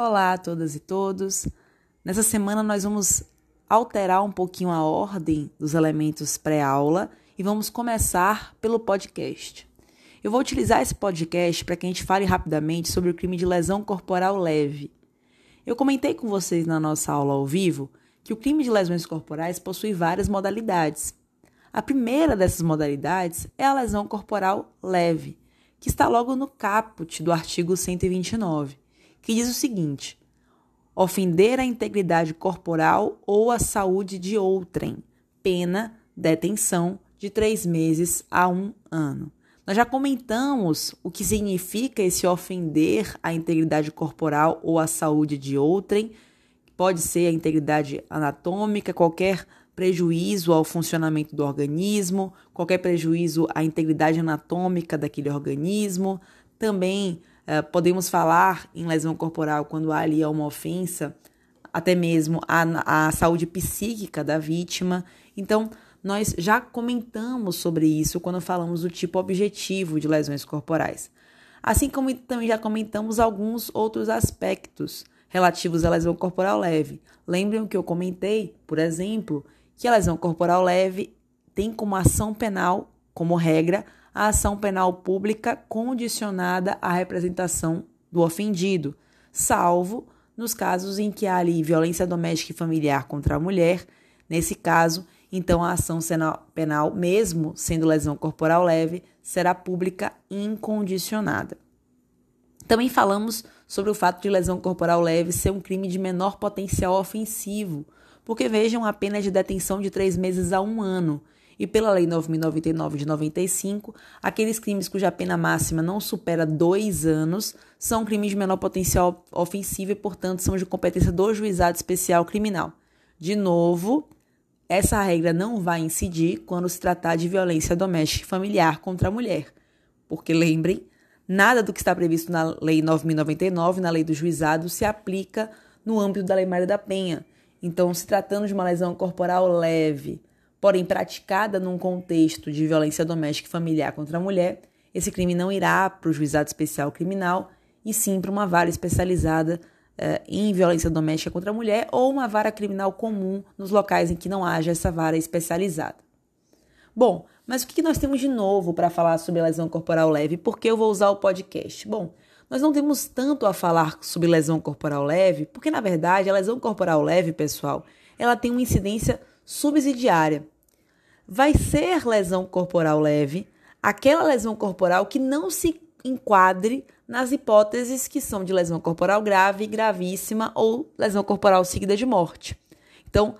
Olá a todas e todos. Nessa semana nós vamos alterar um pouquinho a ordem dos elementos pré-aula e vamos começar pelo podcast. Eu vou utilizar esse podcast para que a gente fale rapidamente sobre o crime de lesão corporal leve. Eu comentei com vocês na nossa aula ao vivo que o crime de lesões corporais possui várias modalidades. A primeira dessas modalidades é a lesão corporal leve, que está logo no caput do artigo 129 que diz o seguinte: ofender a integridade corporal ou a saúde de outrem, pena, detenção de três meses a um ano. Nós já comentamos o que significa esse ofender a integridade corporal ou a saúde de outrem. Pode ser a integridade anatômica, qualquer prejuízo ao funcionamento do organismo, qualquer prejuízo à integridade anatômica daquele organismo, também podemos falar em lesão corporal quando há ali uma ofensa, até mesmo a, a saúde psíquica da vítima. Então, nós já comentamos sobre isso quando falamos do tipo objetivo de lesões corporais. Assim como também já comentamos alguns outros aspectos relativos à lesão corporal leve. Lembrem que eu comentei, por exemplo, que a lesão corporal leve tem como ação penal, como regra, a ação penal pública condicionada à representação do ofendido, salvo nos casos em que há ali violência doméstica e familiar contra a mulher. Nesse caso, então a ação penal, mesmo sendo lesão corporal leve, será pública incondicionada. Também falamos sobre o fato de lesão corporal leve ser um crime de menor potencial ofensivo, porque vejam a pena de detenção de três meses a um ano e pela Lei 9.099 de 95, aqueles crimes cuja pena máxima não supera dois anos são crimes de menor potencial ofensivo e, portanto, são de competência do juizado especial criminal. De novo, essa regra não vai incidir quando se tratar de violência doméstica e familiar contra a mulher, porque lembrem, nada do que está previsto na Lei 9.099, na Lei do Juizado, se aplica no âmbito da Lei Maria da Penha. Então, se tratando de uma lesão corporal leve, porém praticada num contexto de violência doméstica e familiar contra a mulher, esse crime não irá para o juizado especial criminal e sim para uma vara especializada eh, em violência doméstica contra a mulher ou uma vara criminal comum nos locais em que não haja essa vara especializada. Bom, mas o que nós temos de novo para falar sobre lesão corporal leve? Por que eu vou usar o podcast? Bom, nós não temos tanto a falar sobre lesão corporal leve, porque na verdade a lesão corporal leve, pessoal, ela tem uma incidência subsidiária. Vai ser lesão corporal leve aquela lesão corporal que não se enquadre nas hipóteses que são de lesão corporal grave, gravíssima ou lesão corporal seguida de morte. Então,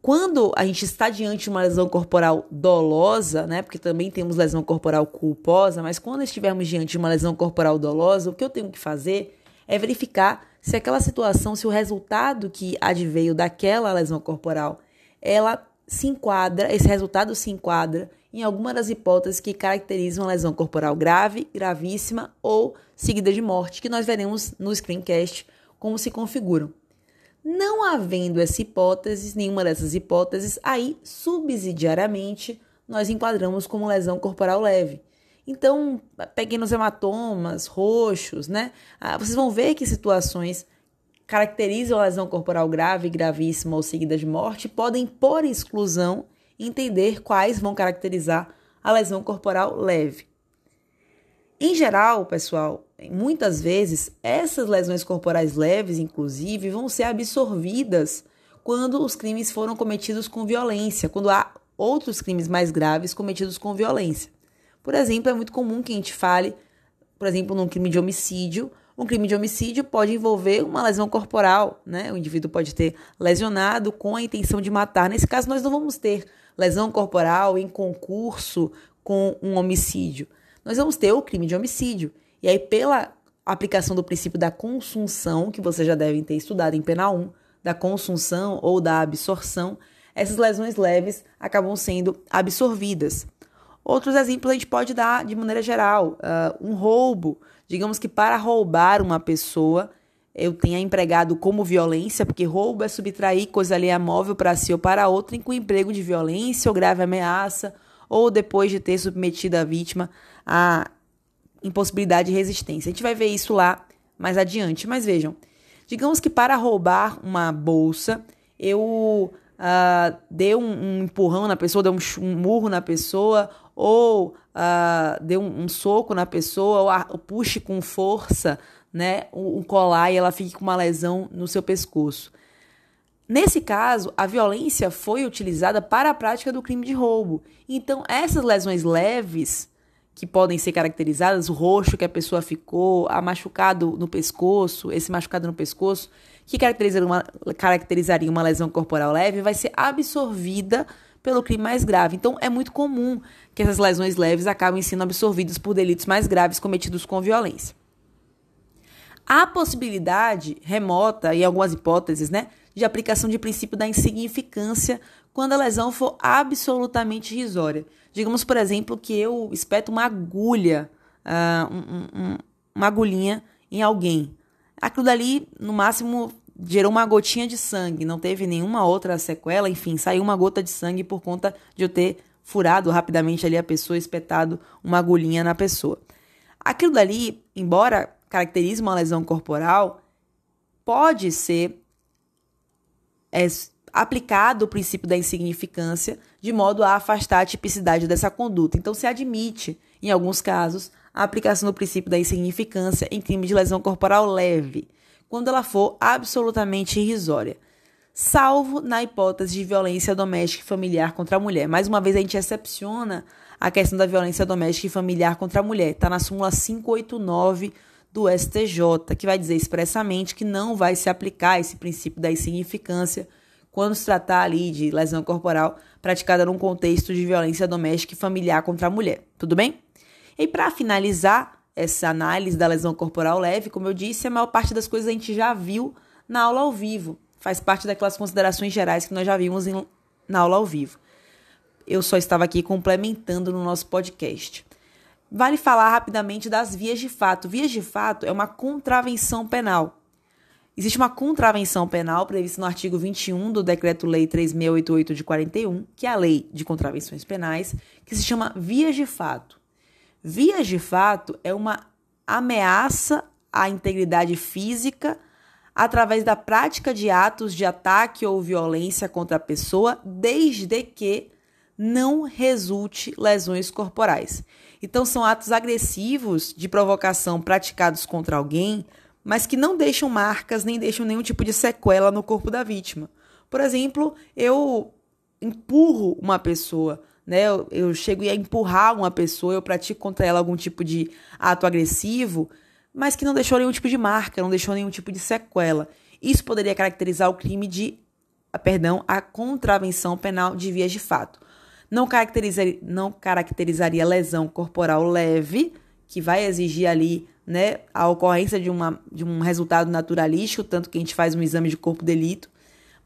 quando a gente está diante de uma lesão corporal dolosa, né, porque também temos lesão corporal culposa, mas quando estivermos diante de uma lesão corporal dolosa, o que eu tenho que fazer é verificar se aquela situação, se o resultado que adveio daquela lesão corporal, ela se enquadra, esse resultado se enquadra em alguma das hipóteses que caracterizam a lesão corporal grave, gravíssima ou seguida de morte, que nós veremos no screencast como se configuram. Não havendo essa hipótese, nenhuma dessas hipóteses, aí subsidiariamente nós enquadramos como lesão corporal leve. Então, pequenos hematomas, roxos, né? Ah, vocês vão ver que situações caracterizam a lesão corporal grave, gravíssima ou seguida de morte podem, por exclusão, entender quais vão caracterizar a lesão corporal leve. Em geral, pessoal, muitas vezes essas lesões corporais leves, inclusive, vão ser absorvidas quando os crimes foram cometidos com violência, quando há outros crimes mais graves cometidos com violência. Por exemplo, é muito comum que a gente fale, por exemplo, num crime de homicídio. Um crime de homicídio pode envolver uma lesão corporal, né? O indivíduo pode ter lesionado com a intenção de matar. Nesse caso, nós não vamos ter lesão corporal em concurso com um homicídio. Nós vamos ter o crime de homicídio. E aí, pela aplicação do princípio da consunção, que vocês já devem ter estudado em pena 1, da consunção ou da absorção, essas lesões leves acabam sendo absorvidas. Outros exemplos a gente pode dar de maneira geral. Uh, um roubo. Digamos que para roubar uma pessoa, eu tenha empregado como violência, porque roubo é subtrair coisa alheia móvel para si ou para outra com emprego de violência ou grave ameaça, ou depois de ter submetido a vítima à impossibilidade de resistência. A gente vai ver isso lá mais adiante. Mas vejam, digamos que para roubar uma bolsa, eu uh, dei um, um, empurrão na pessoa, dei um, um murro na pessoa, ou uh, dei um, um, soco na pessoa, ou, a, ou puxe com força né, um colar e ela fique com uma lesão no seu pescoço. Nesse caso, a violência foi utilizada para a prática do crime de roubo. Então, essas lesões leves, que podem ser caracterizadas, o roxo que a pessoa ficou, a machucado no pescoço, esse machucado no pescoço, que caracterizaria uma, caracterizaria uma lesão corporal leve, vai ser absorvida pelo crime mais grave. Então, é muito comum que essas lesões leves acabem sendo absorvidas por delitos mais graves cometidos com violência. Há possibilidade remota, em algumas hipóteses, né, de aplicação de princípio da insignificância quando a lesão for absolutamente irrisória. Digamos, por exemplo, que eu espeto uma agulha, uh, um, um, uma agulhinha em alguém. Aquilo dali, no máximo, gerou uma gotinha de sangue, não teve nenhuma outra sequela, enfim, saiu uma gota de sangue por conta de eu ter furado rapidamente ali a pessoa, espetado uma agulhinha na pessoa. Aquilo dali, embora caracteriza uma lesão corporal, pode ser é, aplicado o princípio da insignificância de modo a afastar a tipicidade dessa conduta. Então, se admite, em alguns casos, a aplicação do princípio da insignificância em crime de lesão corporal leve, quando ela for absolutamente irrisória, salvo na hipótese de violência doméstica e familiar contra a mulher. Mais uma vez, a gente excepciona a questão da violência doméstica e familiar contra a mulher. Está na súmula 589 do STJ, que vai dizer expressamente que não vai se aplicar esse princípio da insignificância quando se tratar ali de lesão corporal praticada num contexto de violência doméstica e familiar contra a mulher. Tudo bem? E para finalizar essa análise da lesão corporal leve, como eu disse, a maior parte das coisas a gente já viu na aula ao vivo. Faz parte daquelas considerações gerais que nós já vimos em, na aula ao vivo. Eu só estava aqui complementando no nosso podcast. Vale falar rapidamente das vias de fato. Vias de fato é uma contravenção penal. Existe uma contravenção penal prevista no artigo 21 do Decreto-Lei 3688 de 41, que é a Lei de Contravenções Penais, que se chama vias de fato. Vias de fato é uma ameaça à integridade física através da prática de atos de ataque ou violência contra a pessoa, desde que não resulte lesões corporais. Então, são atos agressivos de provocação praticados contra alguém, mas que não deixam marcas nem deixam nenhum tipo de sequela no corpo da vítima. Por exemplo, eu empurro uma pessoa, né? Eu, eu chego a empurrar uma pessoa, eu pratico contra ela algum tipo de ato agressivo, mas que não deixou nenhum tipo de marca, não deixou nenhum tipo de sequela. Isso poderia caracterizar o crime de, perdão, a contravenção penal de vias de fato não caracterizaria, não caracterizaria lesão corporal leve, que vai exigir ali né, a ocorrência de, uma, de um resultado naturalístico, tanto que a gente faz um exame de corpo delito,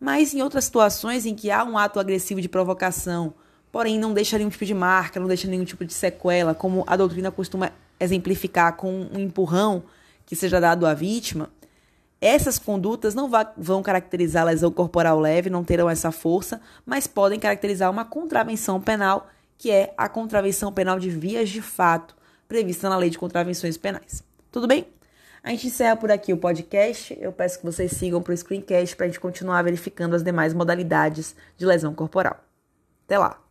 mas em outras situações em que há um ato agressivo de provocação, porém não deixa nenhum tipo de marca, não deixa nenhum tipo de sequela, como a doutrina costuma exemplificar com um empurrão que seja dado à vítima, essas condutas não vão caracterizar lesão corporal leve, não terão essa força, mas podem caracterizar uma contravenção penal, que é a contravenção penal de vias de fato, prevista na Lei de Contravenções Penais. Tudo bem? A gente encerra por aqui o podcast. Eu peço que vocês sigam para o screencast para a gente continuar verificando as demais modalidades de lesão corporal. Até lá!